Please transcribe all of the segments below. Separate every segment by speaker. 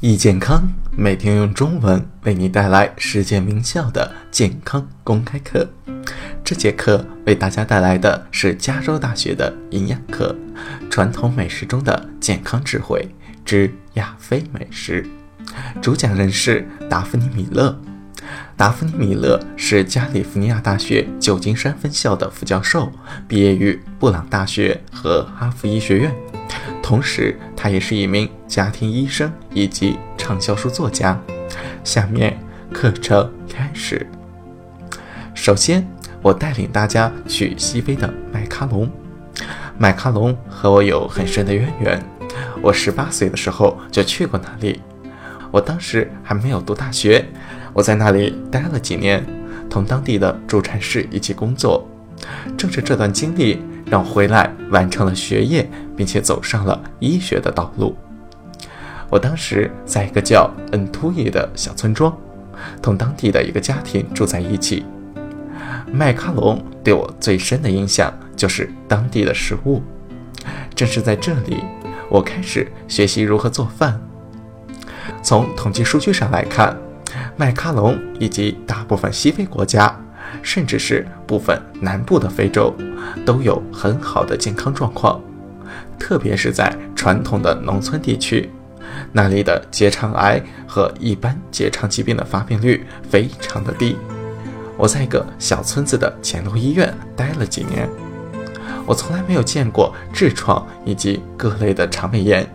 Speaker 1: 易健康每天用中文为你带来世界名校的健康公开课。这节课为大家带来的是加州大学的营养课——传统美食中的健康智慧之亚非美食。主讲人是达芙妮·米勒。达芙妮·米勒是加利福尼亚大学旧金山分校的副教授，毕业于布朗大学和哈佛医学院。同时，他也是一名家庭医生以及畅销书作家。下面课程开始。首先，我带领大家去西非的麦卡龙。麦卡龙和我有很深的渊源。我十八岁的时候就去过那里。我当时还没有读大学，我在那里待了几年，同当地的助产士一起工作。正是这段经历。让回来完成了学业，并且走上了医学的道路。我当时在一个叫恩图伊的小村庄，同当地的一个家庭住在一起。麦卡龙对我最深的印象就是当地的食物。正是在这里，我开始学习如何做饭。从统计数据上来看，麦卡龙以及大部分西非国家。甚至是部分南部的非洲，都有很好的健康状况，特别是在传统的农村地区，那里的结肠癌和一般结肠疾病的发病率非常的低。我在一个小村子的简陋医院待了几年，我从来没有见过痔疮以及各类的肠胃炎，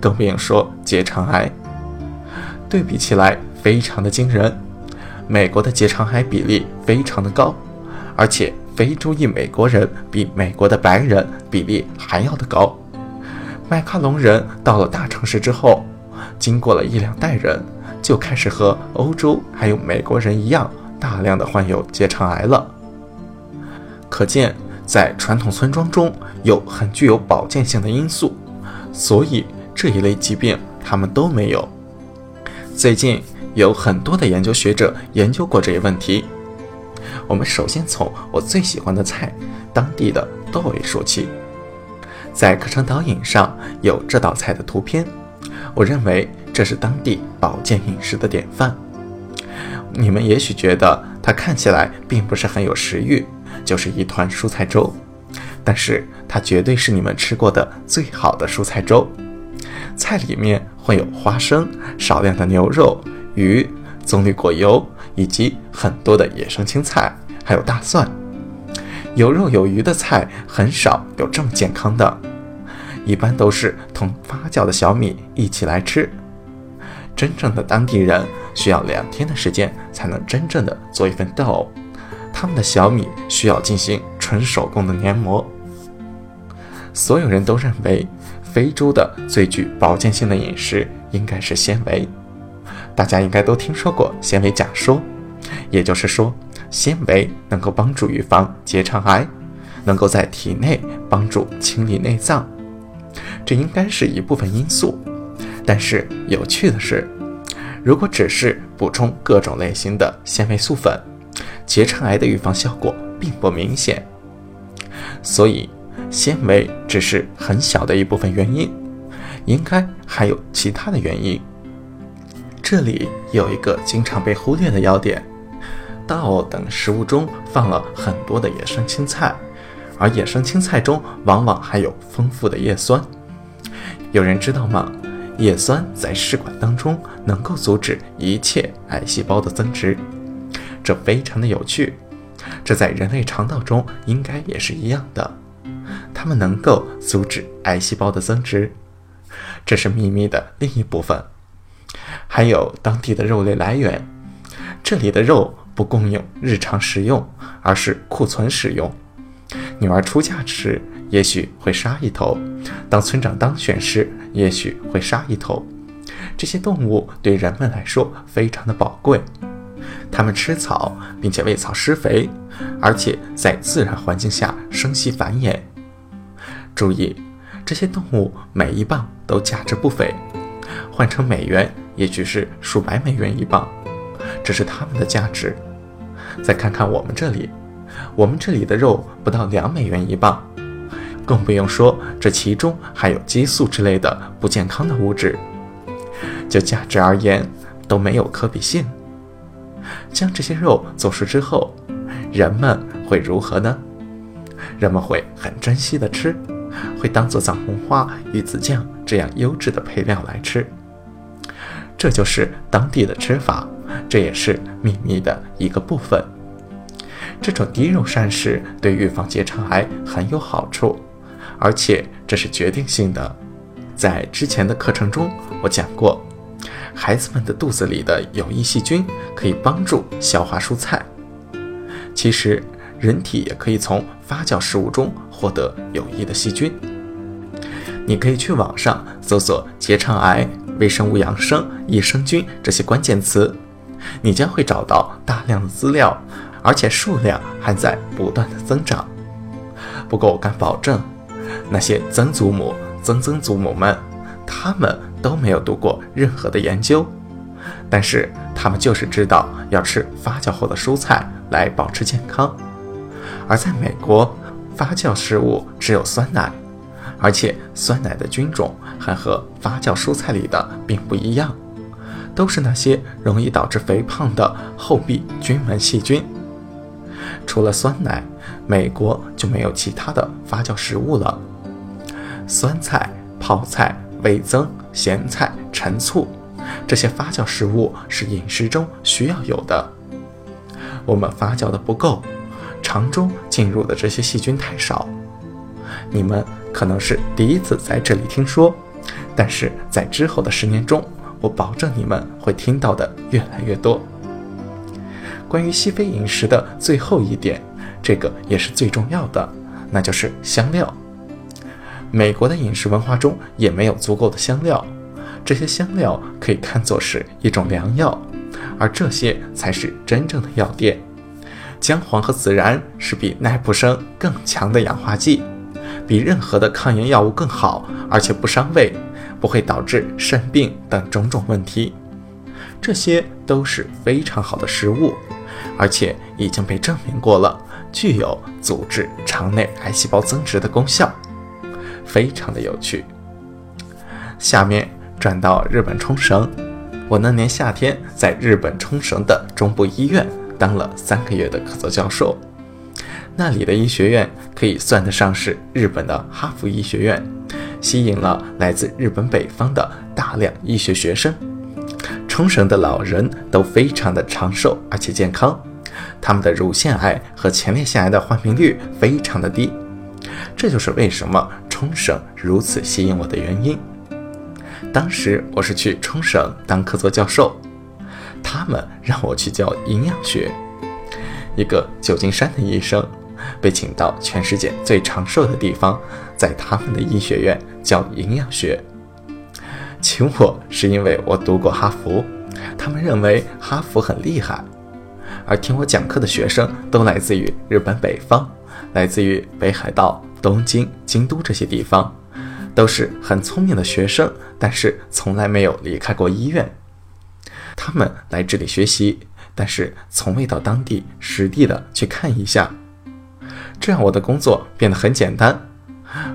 Speaker 1: 更不用说结肠癌。对比起来，非常的惊人。美国的结肠癌比例非常的高，而且非洲裔美国人比美国的白人比例还要的高。麦卡龙人到了大城市之后，经过了一两代人，就开始和欧洲还有美国人一样，大量的患有结肠癌了。可见，在传统村庄中有很具有保健性的因素，所以这一类疾病他们都没有。最近。有很多的研究学者研究过这一问题。我们首先从我最喜欢的菜——当地的豆味说起。在课程导引上有这道菜的图片，我认为这是当地保健饮食的典范。你们也许觉得它看起来并不是很有食欲，就是一团蔬菜粥，但是它绝对是你们吃过的最好的蔬菜粥。菜里面会有花生、少量的牛肉。鱼、棕榈果油以及很多的野生青菜，还有大蒜。有肉有鱼的菜很少有这么健康的，一般都是同发酵的小米一起来吃。真正的当地人需要两天的时间才能真正的做一份豆，他们的小米需要进行纯手工的研磨。所有人都认为，非洲的最具保健性的饮食应该是纤维。大家应该都听说过纤维假说，也就是说，纤维能够帮助预防结肠癌，能够在体内帮助清理内脏，这应该是一部分因素。但是有趣的是，如果只是补充各种类型的纤维素粉，结肠癌的预防效果并不明显。所以，纤维只是很小的一部分原因，应该还有其他的原因。这里有一个经常被忽略的要点：稻等食物中放了很多的野生青菜，而野生青菜中往往含有丰富的叶酸。有人知道吗？叶酸在试管当中能够阻止一切癌细胞的增殖，这非常的有趣。这在人类肠道中应该也是一样的，它们能够阻止癌细胞的增殖。这是秘密的另一部分。还有当地的肉类来源，这里的肉不供应日常食用，而是库存使用。女儿出嫁时也许会杀一头，当村长当选时也许会杀一头。这些动物对人们来说非常的宝贵，它们吃草，并且喂草施肥，而且在自然环境下生息繁衍。注意，这些动物每一磅都价值不菲，换成美元。也许是数百美元一磅，这是它们的价值。再看看我们这里，我们这里的肉不到两美元一磅，更不用说这其中还有激素之类的不健康的物质。就价值而言都没有可比性。将这些肉做熟之后，人们会如何呢？人们会很珍惜的吃，会当做藏红花、鱼子酱这样优质的配料来吃。这就是当地的吃法，这也是秘密的一个部分。这种低肉膳食对预防结肠癌很有好处，而且这是决定性的。在之前的课程中，我讲过，孩子们的肚子里的有益细菌可以帮助消化蔬菜。其实，人体也可以从发酵食物中获得有益的细菌。你可以去网上搜索“结肠癌、微生物养生、益生菌”这些关键词，你将会找到大量的资料，而且数量还在不断的增长。不过，我敢保证，那些曾祖母。曾曾祖母们，他们都没有读过任何的研究，但是他们就是知道要吃发酵后的蔬菜来保持健康。而在美国，发酵食物只有酸奶，而且酸奶的菌种还和发酵蔬菜里的并不一样，都是那些容易导致肥胖的厚壁菌门细菌。除了酸奶，美国就没有其他的发酵食物了。酸菜、泡菜、味增、咸菜、陈醋，这些发酵食物是饮食中需要有的。我们发酵的不够，肠中进入的这些细菌太少。你们可能是第一次在这里听说，但是在之后的十年中，我保证你们会听到的越来越多。关于西非饮食的最后一点，这个也是最重要的，那就是香料。美国的饮食文化中也没有足够的香料，这些香料可以看作是一种良药，而这些才是真正的药店。姜黄和孜然是比奈普生更强的氧化剂，比任何的抗炎药物更好，而且不伤胃，不会导致肾病等种种问题。这些都是非常好的食物，而且已经被证明过了，具有阻止肠内癌细胞增殖的功效。非常的有趣。下面转到日本冲绳，我那年夏天在日本冲绳的中部医院当了三个月的客座教授。那里的医学院可以算得上是日本的哈佛医学院，吸引了来自日本北方的大量医学学生。冲绳的老人都非常的长寿而且健康，他们的乳腺癌和前列腺癌的患病率非常的低。这就是为什么冲绳如此吸引我的原因。当时我是去冲绳当客座教授，他们让我去教营养学。一个旧金山的医生被请到全世界最长寿的地方，在他们的医学院教营养学。请我是因为我读过哈佛，他们认为哈佛很厉害，而听我讲课的学生都来自于日本北方。来自于北海道、东京、京都这些地方，都是很聪明的学生，但是从来没有离开过医院。他们来这里学习，但是从未到当地实地的去看一下。这样我的工作变得很简单，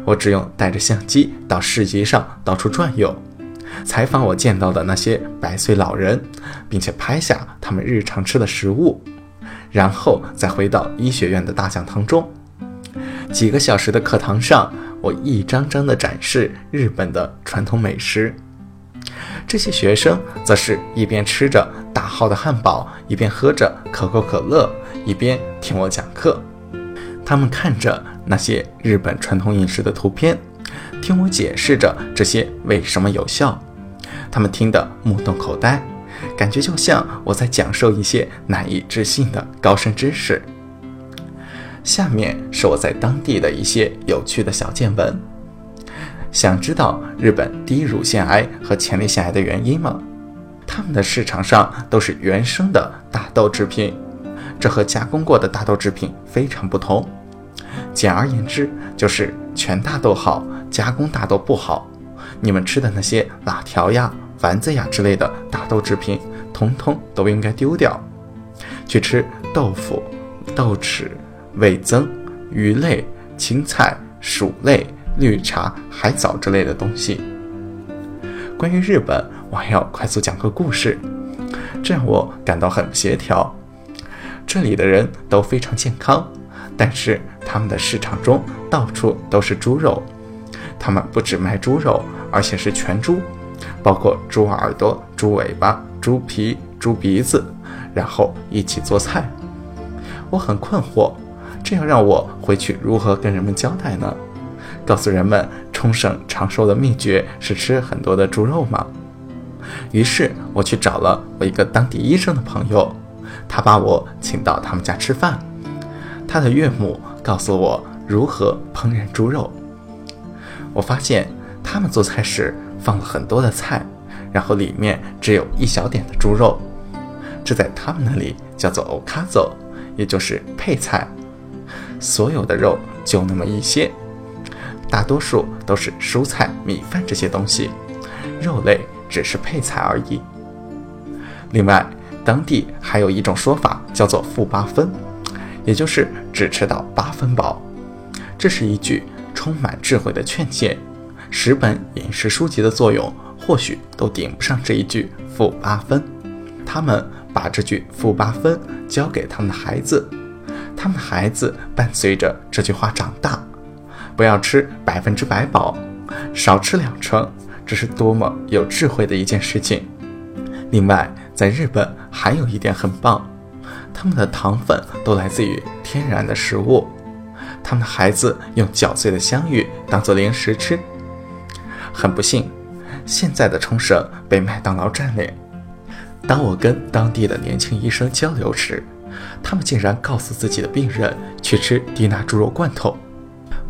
Speaker 1: 我只用带着相机到市集上到处转悠，采访我见到的那些百岁老人，并且拍下他们日常吃的食物，然后再回到医学院的大讲堂中。几个小时的课堂上，我一张张地展示日本的传统美食。这些学生则是一边吃着大号的汉堡，一边喝着可口可乐，一边听我讲课。他们看着那些日本传统饮食的图片，听我解释着这些为什么有效。他们听得目瞪口呆，感觉就像我在讲授一些难以置信的高深知识。下面是我在当地的一些有趣的小见闻。想知道日本低乳腺癌和前列腺癌的原因吗？他们的市场上都是原生的大豆制品，这和加工过的大豆制品非常不同。简而言之，就是全大豆好，加工大豆不好。你们吃的那些辣条呀、丸子呀之类的大豆制品，通通都应该丢掉，去吃豆腐、豆豉。味增、鱼类、青菜、薯类、绿茶、海藻之类的东西。关于日本，我还要快速讲个故事，这让我感到很不协调。这里的人都非常健康，但是他们的市场中到处都是猪肉。他们不只卖猪肉，而且是全猪，包括猪耳朵、猪尾巴、猪皮、猪鼻子，然后一起做菜。我很困惑，这样让我回去如何跟人们交代呢？告诉人们冲绳长寿的秘诀是吃很多的猪肉吗？于是我去找了我一个当地医生的朋友。他把我请到他们家吃饭，他的岳母告诉我如何烹饪猪肉。我发现他们做菜时放了很多的菜，然后里面只有一小点的猪肉，这在他们那里叫做 okazo，也就是配菜。所有的肉就那么一些，大多数都是蔬菜、米饭这些东西，肉类只是配菜而已。另外。当地还有一种说法叫做“负八分”，也就是只吃到八分饱。这是一句充满智慧的劝诫。十本饮食书籍的作用或许都顶不上这一句“负八分”。他们把这句“负八分”教给他们的孩子，他们的孩子伴随着这句话长大。不要吃百分之百饱，少吃两成，这是多么有智慧的一件事情。另外，在日本还有一点很棒，他们的糖粉都来自于天然的食物，他们的孩子用嚼碎的香芋当做零食吃。很不幸，现在的冲绳被麦当劳占领。当我跟当地的年轻医生交流时，他们竟然告诉自己的病人去吃低钠猪肉罐头。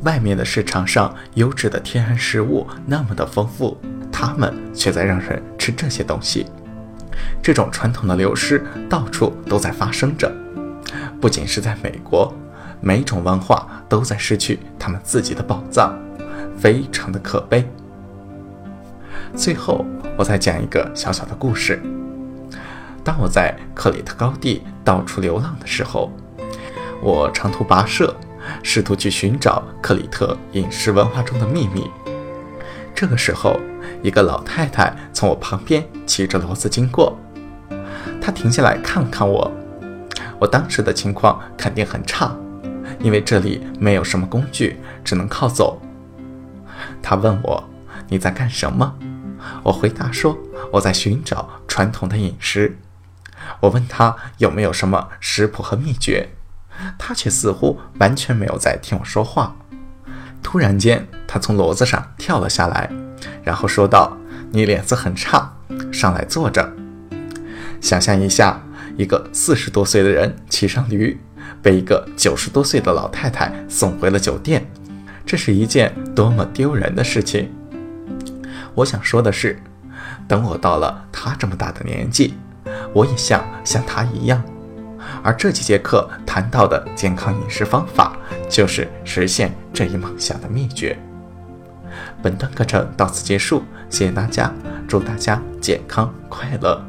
Speaker 1: 外面的市场上优质的天然食物那么的丰富，他们却在让人吃这些东西。这种传统的流失到处都在发生着，不仅是在美国，每种文化都在失去他们自己的宝藏，非常的可悲。最后，我再讲一个小小的故事。当我在克里特高地到处流浪的时候，我长途跋涉，试图去寻找克里特饮食文化中的秘密。这个时候，一个老太太从我旁边骑着骡子经过。她停下来看看我，我当时的情况肯定很差，因为这里没有什么工具，只能靠走。她问我：“你在干什么？”我回答说：“我在寻找传统的饮食。”我问她有没有什么食谱和秘诀，她却似乎完全没有在听我说话。突然间，他从骡子上跳了下来，然后说道：“你脸色很差，上来坐着。”想象一下，一个四十多岁的人骑上驴，被一个九十多岁的老太太送回了酒店，这是一件多么丢人的事情！我想说的是，等我到了他这么大的年纪，我也想像他一样。而这几节课谈到的健康饮食方法，就是实现这一梦想的秘诀。本段课程到此结束，谢谢大家，祝大家健康快乐。